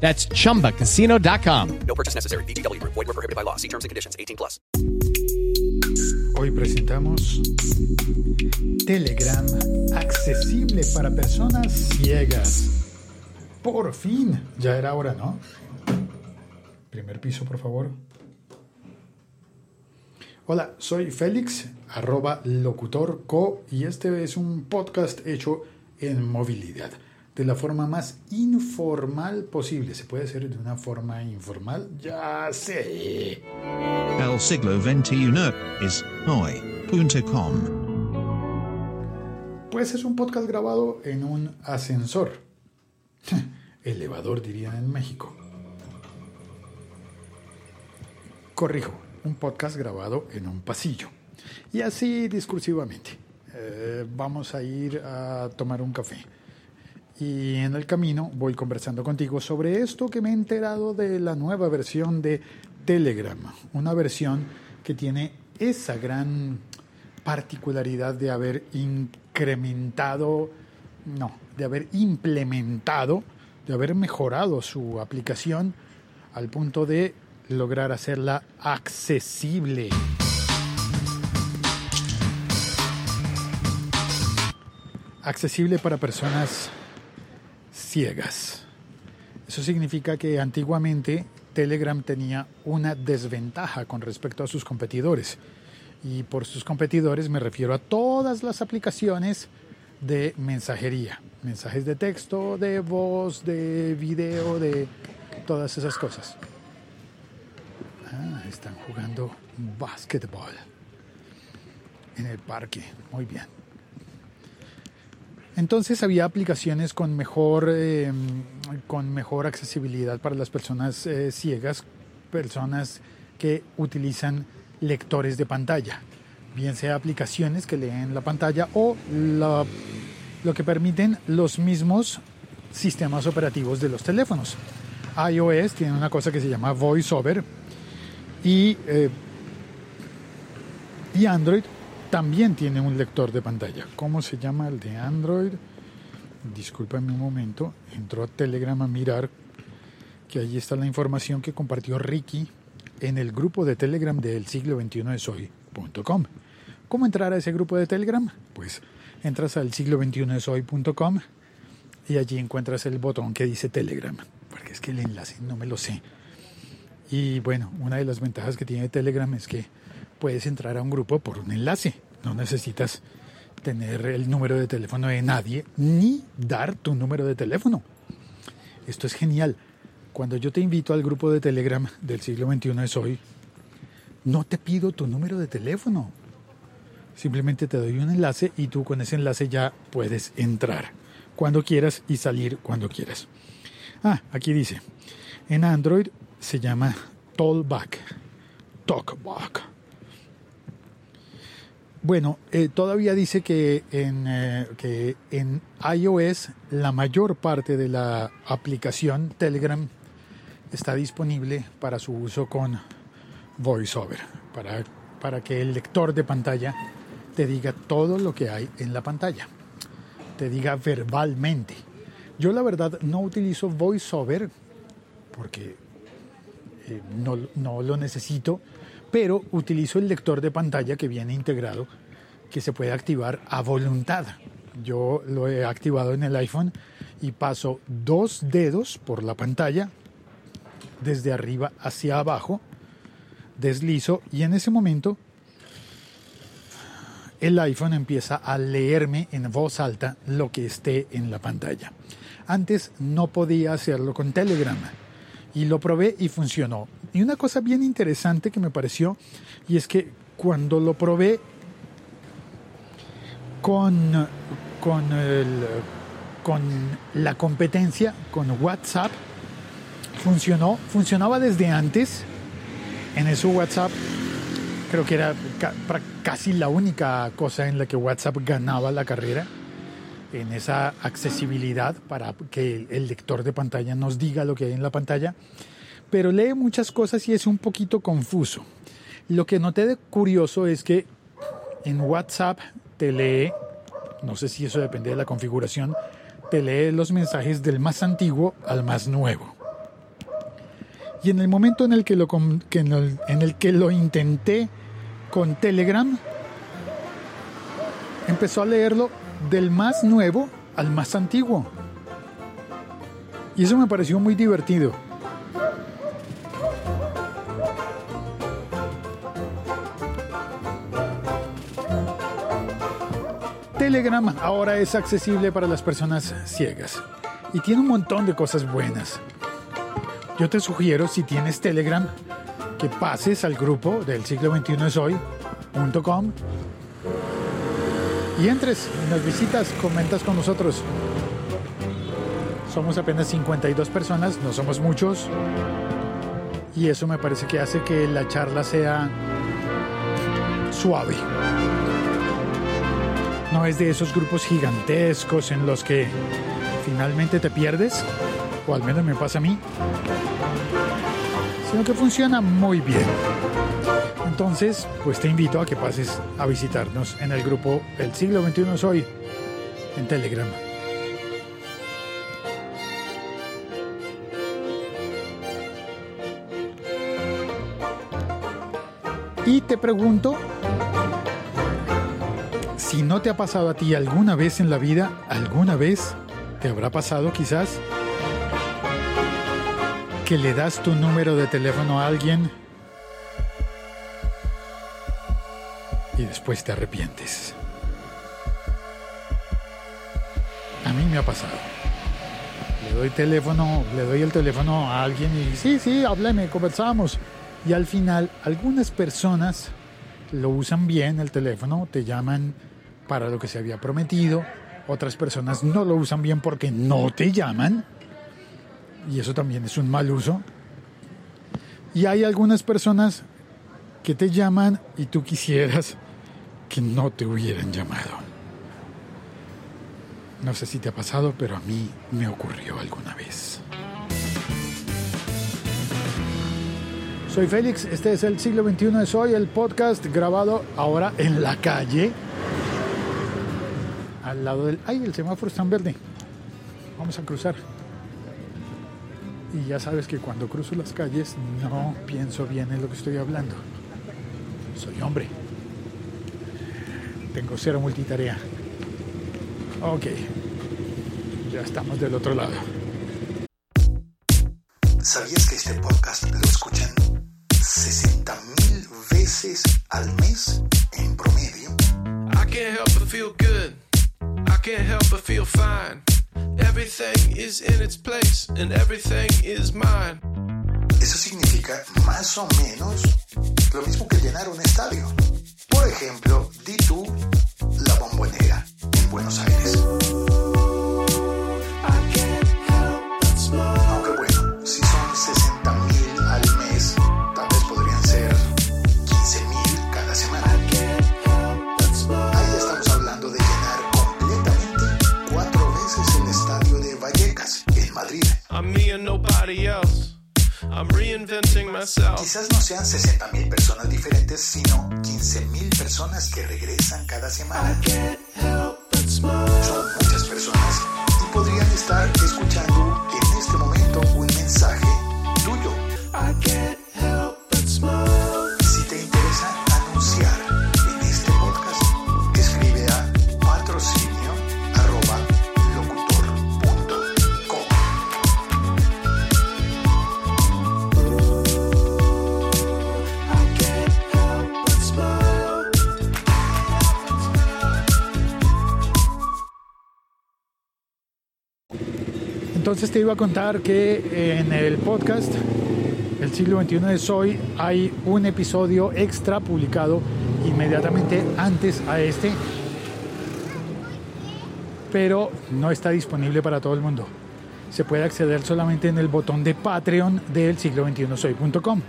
That's chumbacasino.com. No purchase necessary. BGW. Void were prohibited by law. See terms and conditions. 18 plus. Hoy presentamos Telegram accesible para personas ciegas. Por fin, ya era hora, ¿no? Primer piso, por favor. Hola, soy Félix, arroba locutorco, y este es un podcast hecho en movilidad, de la forma más informal posible. ¿Se puede hacer de una forma informal? Ya sé. El siglo XXI es hoy.com. Pues es un podcast grabado en un ascensor. Elevador dirían en México. Corrijo, un podcast grabado en un pasillo. Y así discursivamente. Eh, vamos a ir a tomar un café. Y en el camino voy conversando contigo sobre esto que me he enterado de la nueva versión de Telegram. Una versión que tiene esa gran particularidad de haber incrementado, no, de haber implementado, de haber mejorado su aplicación al punto de lograr hacerla accesible. Accesible para personas ciegas. Eso significa que antiguamente Telegram tenía una desventaja con respecto a sus competidores. Y por sus competidores me refiero a todas las aplicaciones de mensajería. Mensajes de texto, de voz, de video, de todas esas cosas. Ah, están jugando básquetbol en el parque. Muy bien. Entonces había aplicaciones con mejor, eh, con mejor accesibilidad para las personas eh, ciegas, personas que utilizan lectores de pantalla, bien sea aplicaciones que leen la pantalla o lo que permiten los mismos sistemas operativos de los teléfonos. iOS tiene una cosa que se llama VoiceOver y, eh, y Android también tiene un lector de pantalla. ¿Cómo se llama el de Android? Discúlpame un momento. Entró a Telegram a mirar que allí está la información que compartió Ricky en el grupo de Telegram del siglo XXI es hoy.com. ¿Cómo entrar a ese grupo de Telegram? Pues entras al siglo XXI es hoy.com y allí encuentras el botón que dice Telegram. Porque es que el enlace no me lo sé. Y bueno, una de las ventajas que tiene Telegram es que puedes entrar a un grupo por un enlace. No necesitas tener el número de teléfono de nadie ni dar tu número de teléfono. Esto es genial. Cuando yo te invito al grupo de Telegram del siglo XXI es hoy, no te pido tu número de teléfono. Simplemente te doy un enlace y tú con ese enlace ya puedes entrar cuando quieras y salir cuando quieras. Ah, aquí dice, en Android se llama Talkback. Talkback. Bueno, eh, todavía dice que en, eh, que en iOS la mayor parte de la aplicación Telegram está disponible para su uso con VoiceOver, para, para que el lector de pantalla te diga todo lo que hay en la pantalla, te diga verbalmente. Yo la verdad no utilizo VoiceOver porque eh, no, no lo necesito, pero utilizo el lector de pantalla que viene integrado, que se puede activar a voluntad. Yo lo he activado en el iPhone y paso dos dedos por la pantalla, desde arriba hacia abajo, deslizo y en ese momento el iPhone empieza a leerme en voz alta lo que esté en la pantalla. Antes no podía hacerlo con Telegram y lo probé y funcionó. Y una cosa bien interesante que me pareció y es que cuando lo probé con, con, con la competencia, con WhatsApp, funcionó, funcionaba desde antes. En eso WhatsApp creo que era casi la única cosa en la que WhatsApp ganaba la carrera, en esa accesibilidad para que el- lector de pantalla nos diga lo que hay en la pantalla, pero lee muchas cosas y es un poquito confuso. Lo que noté de curioso es que en WhatsApp te lee, no sé si eso depende de la configuración, te lee los mensajes del más antiguo al más nuevo. Y en el momento en el que lo, que en el, en el que lo intenté con Telegram, empezó a leerlo del más nuevo al más antiguo. Y eso me pareció muy divertido. Telegram ahora es accesible para las personas ciegas y tiene un montón de cosas buenas. Yo te sugiero, si tienes Telegram, que pases al grupo del siglo XXI es hoy.com y entres, nos visitas, comentas con nosotros. Somos apenas 52 personas, no somos muchos. Y eso me parece que hace que la charla sea suave. No es de esos grupos gigantescos en los que finalmente te pierdes, o al menos me pasa a mí, sino que funciona muy bien. Entonces, pues te invito a que pases a visitarnos en el grupo El siglo XXI hoy en Telegram. Y te pregunto, si no te ha pasado a ti alguna vez en la vida, alguna vez te habrá pasado quizás que le das tu número de teléfono a alguien y después te arrepientes. A mí me ha pasado. Le doy teléfono, le doy el teléfono a alguien y sí, sí, hábleme, conversamos. Y al final, algunas personas lo usan bien el teléfono, te llaman para lo que se había prometido. Otras personas no lo usan bien porque no te llaman. Y eso también es un mal uso. Y hay algunas personas que te llaman y tú quisieras que no te hubieran llamado. No sé si te ha pasado, pero a mí me ocurrió alguna vez. Soy Félix, este es el siglo XXI de Soy, el podcast grabado ahora en la calle. Al lado del... ¡Ay, el semáforo está en verde! Vamos a cruzar. Y ya sabes que cuando cruzo las calles no pienso bien en lo que estoy hablando. Soy hombre. Tengo cero multitarea. Ok. Ya estamos del otro lado. ¿Sabías que este podcast lo escuchan 60.000 veces al mes en promedio? I can't help but feel good. I can't help but feel fine. Everything is in its place and everything is mine. Eso significa más o menos lo mismo que llenar un estadio por ejemplo, di tú. Quizás no sean 60.000 personas diferentes, sino 15.000 personas que regresan cada semana. Son muchas personas y podrían estar escuchando Entonces te iba a contar que en el podcast El siglo XXI de hoy hay un episodio extra publicado inmediatamente antes a este, pero no está disponible para todo el mundo. Se puede acceder solamente en el botón de Patreon del siglo XXI soy.com.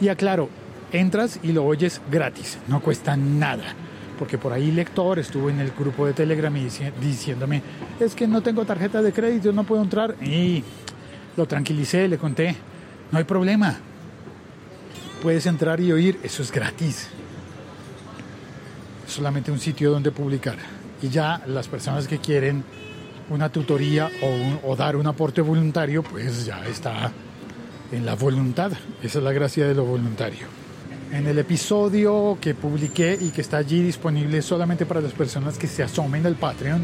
Y aclaro, entras y lo oyes gratis, no cuesta nada. Porque por ahí lector estuvo en el grupo de Telegram diciéndome, es que no tengo tarjeta de crédito, no puedo entrar. Y lo tranquilicé, le conté, no hay problema. Puedes entrar y oír, eso es gratis. Solamente un sitio donde publicar. Y ya las personas que quieren una tutoría o, o dar un aporte voluntario, pues ya está en la voluntad. Esa es la gracia de lo voluntario. En el episodio que publiqué y que está allí disponible solamente para las personas que se asomen al Patreon,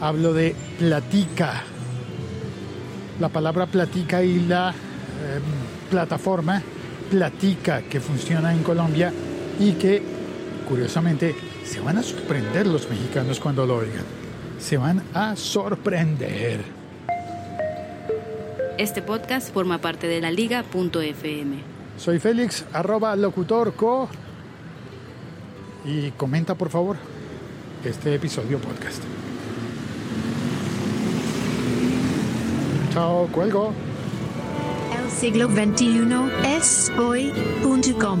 hablo de platica. La palabra platica y la eh, plataforma platica que funciona en Colombia y que curiosamente se van a sorprender los mexicanos cuando lo oigan. Se van a sorprender. Este podcast forma parte de la liga.fm. Soy Félix, arroba locutorco. Y comenta por favor este episodio podcast. Chao, cuelgo. El siglo XXI es hoy.com.